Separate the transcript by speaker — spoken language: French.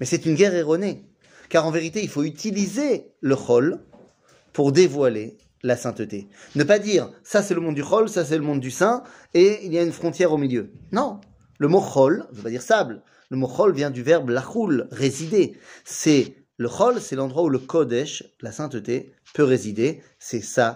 Speaker 1: Mais c'est une guerre erronée. Car en vérité, il faut utiliser le chol pour dévoiler la sainteté. Ne pas dire ça c'est le monde du chol, ça c'est le monde du saint, et il y a une frontière au milieu. Non. Le mot chol, ne veut pas dire sable. Le mot chol vient du verbe lachul, résider. C'est le chol, c'est l'endroit où le kodesh, la sainteté, peut résider. C'est ça